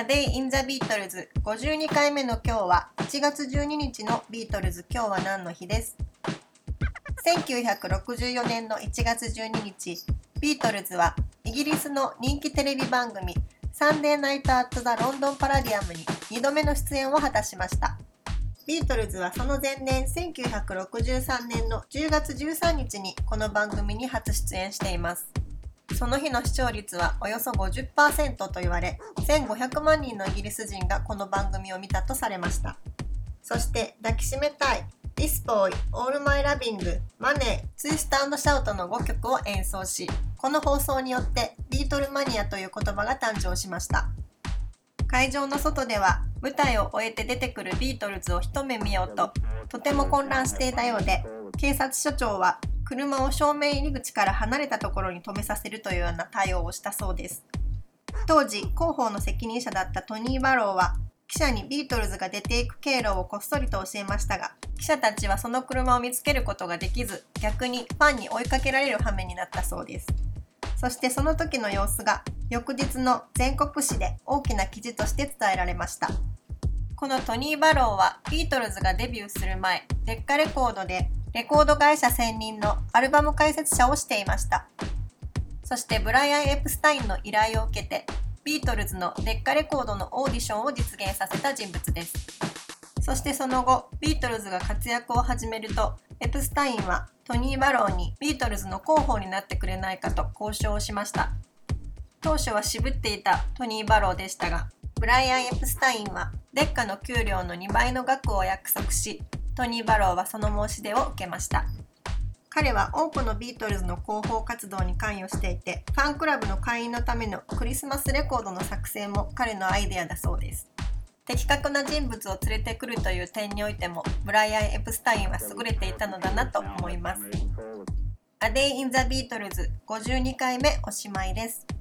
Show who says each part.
Speaker 1: A Day in the Beatles 52回目の今日は1月12日のビートルズ今日は何の日です？1964年の1月12日ビートルズはイギリスの人気テレビ番組サンデーナイト・アット・ザ・ロンドン・パラディアムに2度目の出演を果たしました。ビートルズはその前年1963年の10月13日にこの番組に初出演しています。その日の視聴率はおよそ50%と言われ1500万人のイギリス人がこの番組を見たとされました。そして抱きしめたい This Boy, All My Loving, Money, Twist and Shout の5曲を演奏しこの放送によってビートルマニアという言葉が誕生しました。会場の外では舞台を終えて出てくるビートルズを一目見ようととても混乱していたようで警察署長は車を正面入り口から離れたところに止めさせるというような対応をしたそうです。当時広報の責任者だったトニー・バローは記者にビートルズが出ていく経路をこっそりと教えましたが記者たちはその車を見つけることができず逆にファンに追いかけられる羽目になったそうです。そしてその時の様子が翌日の全国紙で大きな記事として伝えられました。このトニー・バローはビートルズがデビューする前デッカレコードでレコード会社専任のアルバム解説者をしていました。そしてブライアン・エプスタインの依頼を受けて、ビートルズのデッカレコードのオーディションを実現させた人物です。そしてその後、ビートルズが活躍を始めると、エプスタインはトニー・バローにビートルズの広報になってくれないかと交渉をしました。当初は渋っていたトニー・バローでしたが、ブライアン・エプスタインはデッカの給料の2倍の額を約束し、トニー・バローはその申し出を受けました。彼は多くのビートルズの広報活動に関与していてファンクラブの会員のためのクリスマスレコードの作成も彼のアイデアだそうです。的確な人物を連れてくるという点においてもブライアン・エプスタインは優れていたのだなと思います。A Day in the Beatles 52回目おしまいです。